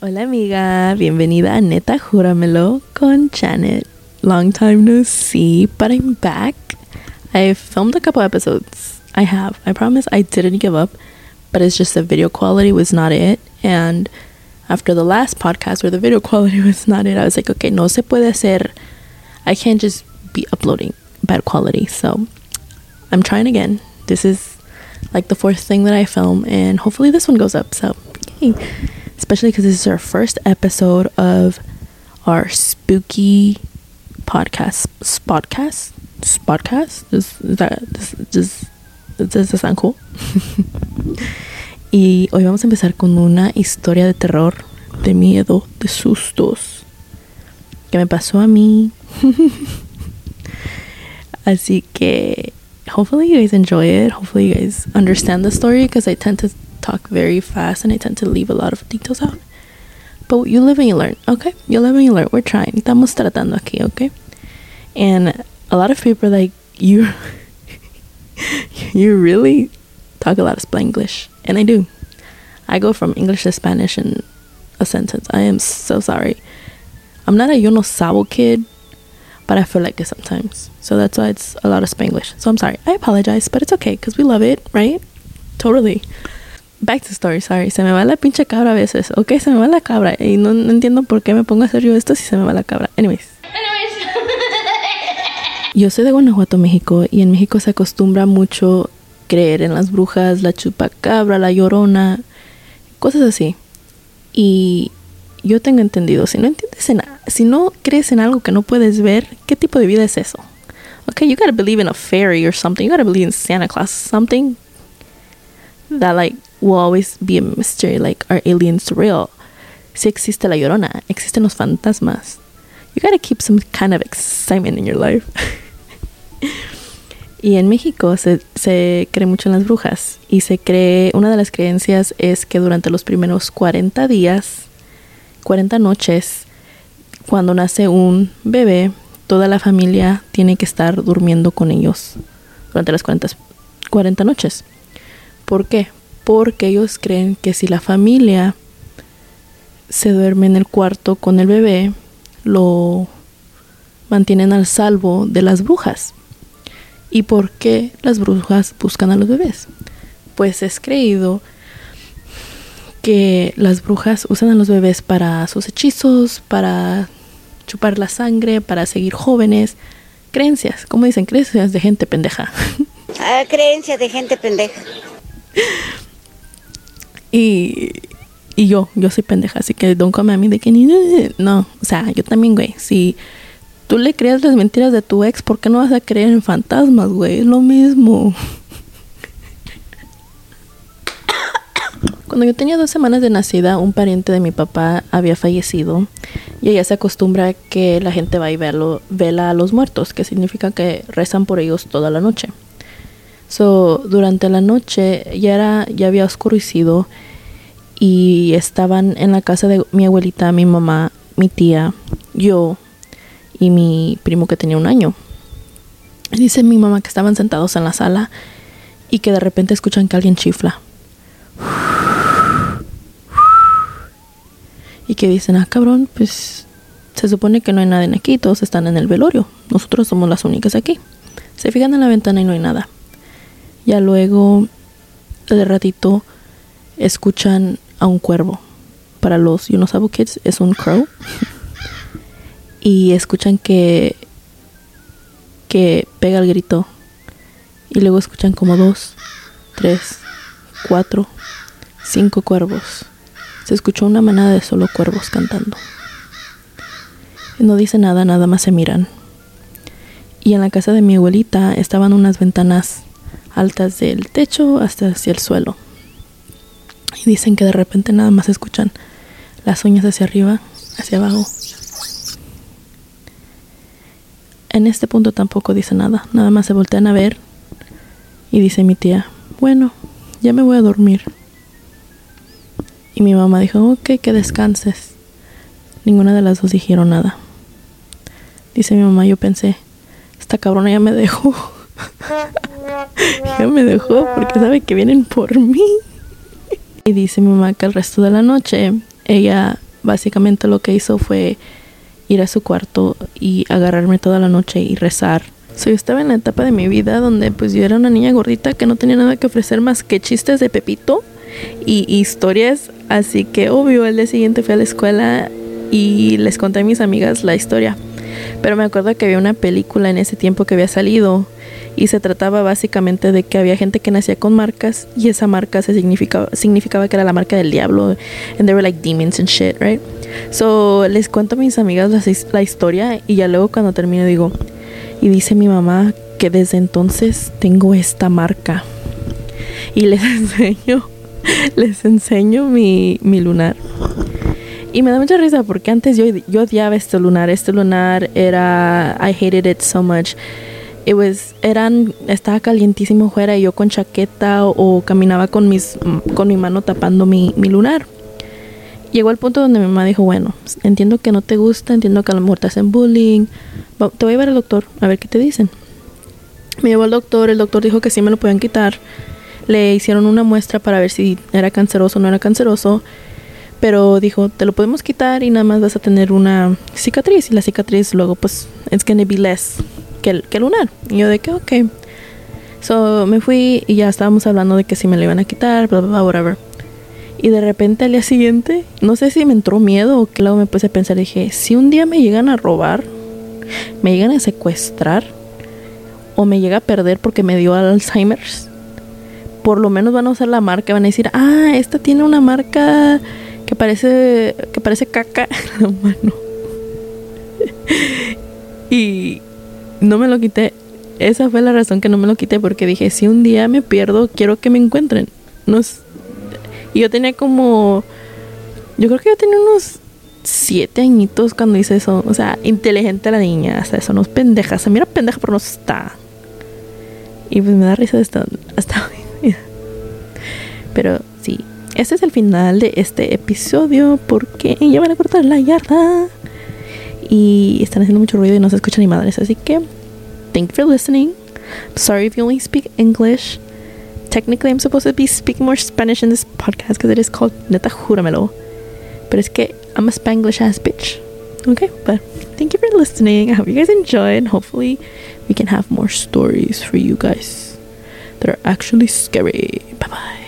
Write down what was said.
Hola amiga, bienvenida a Neta Júramelo con Janet. Long time no see, but I'm back. I filmed a couple episodes. I have. I promise I didn't give up, but it's just the video quality was not it. And after the last podcast where the video quality was not it, I was like, okay, no se puede hacer. I can't just be uploading bad quality. So I'm trying again. This is like the fourth thing that I film, and hopefully this one goes up. So, yay especially because this is our first episode of our spooky podcast. Spotcast? Spotcast? Does, is that, does, does, does that sound cool? y hoy vamos a empezar con una historia de terror, de miedo, de sustos que me pasó a mí. Así que hopefully you guys enjoy it. Hopefully you guys understand the story because I tend to talk very fast and I tend to leave a lot of details out. But you live and you learn, okay? You live and you learn. We're trying. Estamos tratando aquí, okay? And a lot of people like, you, you really talk a lot of Spanglish. And I do. I go from English to Spanish in a sentence. I am so sorry. I'm not a yo no sabo kid, but I feel like it sometimes. So that's why it's a lot of Spanglish. So I'm sorry. I apologize, but it's okay because we love it, right? Totally. Back to story, sorry. Se me va la pinche cabra a veces. Ok, se me va la cabra. Y no, no entiendo por qué me pongo a hacer yo esto si se me va la cabra. Anyways. Yo soy de Guanajuato, México, y en México se acostumbra mucho creer en las brujas, la chupacabra, la llorona, cosas así. Y yo tengo entendido, si no entiendes en, si no crees en algo que no puedes ver, ¿qué tipo de vida es eso? Okay, you gotta believe in a fairy or something. You gotta believe in Santa Claus, something that like will always be a mystery. Like, are aliens real? Si existe la llorona, existen los fantasmas. You gotta keep some kind of excitement in your life. y en México se, se cree mucho en las brujas. Y se cree, una de las creencias es que durante los primeros 40 días, 40 noches, cuando nace un bebé, toda la familia tiene que estar durmiendo con ellos durante las 40, 40 noches. ¿Por qué? Porque ellos creen que si la familia se duerme en el cuarto con el bebé, lo mantienen al salvo de las brujas. ¿Y por qué las brujas buscan a los bebés? Pues es creído que las brujas usan a los bebés para sus hechizos, para chupar la sangre, para seguir jóvenes. Creencias, como dicen, creencias de gente pendeja. Ah, creencias de gente pendeja. Y, y yo, yo soy pendeja, así que don't come a mí de que ni... No, o sea, yo también, güey. Si tú le creas las mentiras de tu ex, ¿por qué no vas a creer en fantasmas, güey? Es lo mismo. Cuando yo tenía dos semanas de nacida, un pariente de mi papá había fallecido y ella se acostumbra que la gente va y verlo, vela a los muertos, que significa que rezan por ellos toda la noche. So, durante la noche ya era ya había oscurecido y estaban en la casa de mi abuelita, mi mamá, mi tía, yo y mi primo que tenía un año. Dice mi mamá que estaban sentados en la sala y que de repente escuchan que alguien chifla. Y que dicen, ah, cabrón, pues se supone que no hay nadie aquí, todos están en el velorio. Nosotros somos las únicas aquí. Se fijan en la ventana y no hay nada. Ya luego, de ratito, escuchan a un cuervo. Para los Know Kids es un crow. y escuchan que que pega el grito. Y luego escuchan como dos, tres, cuatro, cinco cuervos. Se escuchó una manada de solo cuervos cantando. No dice nada, nada más se miran. Y en la casa de mi abuelita estaban unas ventanas altas del techo hasta hacia el suelo. Y dicen que de repente nada más escuchan las uñas hacia arriba, hacia abajo. En este punto tampoco dice nada, nada más se voltean a ver y dice mi tía, bueno, ya me voy a dormir. Y mi mamá dijo, ok, que descanses. Ninguna de las dos dijeron nada. Dice mi mamá, yo pensé, esta cabrona ya me dejó. ya me dejó porque sabe que vienen por mí. Y dice mi mamá que el resto de la noche ella básicamente lo que hizo fue ir a su cuarto y agarrarme toda la noche y rezar. So, yo estaba en la etapa de mi vida donde pues yo era una niña gordita que no tenía nada que ofrecer más que chistes de Pepito y historias. Así que obvio, el día siguiente fui a la escuela y les conté a mis amigas la historia. Pero me acuerdo que había una película en ese tiempo que había salido y se trataba básicamente de que había gente que nacía con marcas y esa marca se significaba, significaba que era la marca del diablo and they were like demons and shit, right? So les cuento a mis amigas la, la historia y ya luego cuando termino digo, y dice mi mamá que desde entonces tengo esta marca y les enseño, les enseño mi, mi lunar. Y me da mucha risa porque antes yo, yo odiaba este lunar. Este lunar era. I hated it so much it was, eran, estaba calientísimo fuera y yo con chaqueta o, caminaba con, mis, con mi mano tapando mi, mi, lunar. Llegó el punto donde mi mamá dijo, bueno, entiendo que no te gusta, entiendo que a lo mejor te hacen bullying, te voy a llevar al doctor a ver qué te dicen. Me llevó al doctor, el doctor dijo que sí me lo podían quitar. Le hicieron una muestra para ver si era canceroso o no era canceroso. Pero dijo, te lo podemos quitar y nada más vas a tener una cicatriz. Y la cicatriz luego pues it's gonna be less que, que lunar. Y yo de que, ok. So me fui y ya estábamos hablando de que si me lo iban a quitar, bla, bla, bla, whatever. Y de repente al día siguiente, no sé si me entró miedo o que luego me puse a pensar, dije, si un día me llegan a robar, me llegan a secuestrar o me llega a perder porque me dio Alzheimer's, por lo menos van a usar la marca, van a decir, ah, esta tiene una marca que parece que parece caca la mano. y no me lo quité. Esa fue la razón que no me lo quité porque dije, si un día me pierdo, quiero que me encuentren. No y yo tenía como, yo creo que yo tenía unos siete añitos cuando hice eso. O sea, inteligente la niña, hasta eso, no es pendeja. Se mira pendeja, pero no está. Y pues me da risa hasta, hasta hoy. Pero sí, este es el final de este episodio porque ya van a cortar la yarda y están haciendo mucho ruido y no se escucha ni madres. Así que, thank you for listening. sorry if you only speak English. Technically, I'm supposed to be speaking more Spanish in this podcast because it is called Neta Juramelo. But it's que I'm a Spanglish ass bitch. Okay, but thank you for listening. I hope you guys enjoyed. And hopefully, we can have more stories for you guys that are actually scary. Bye bye.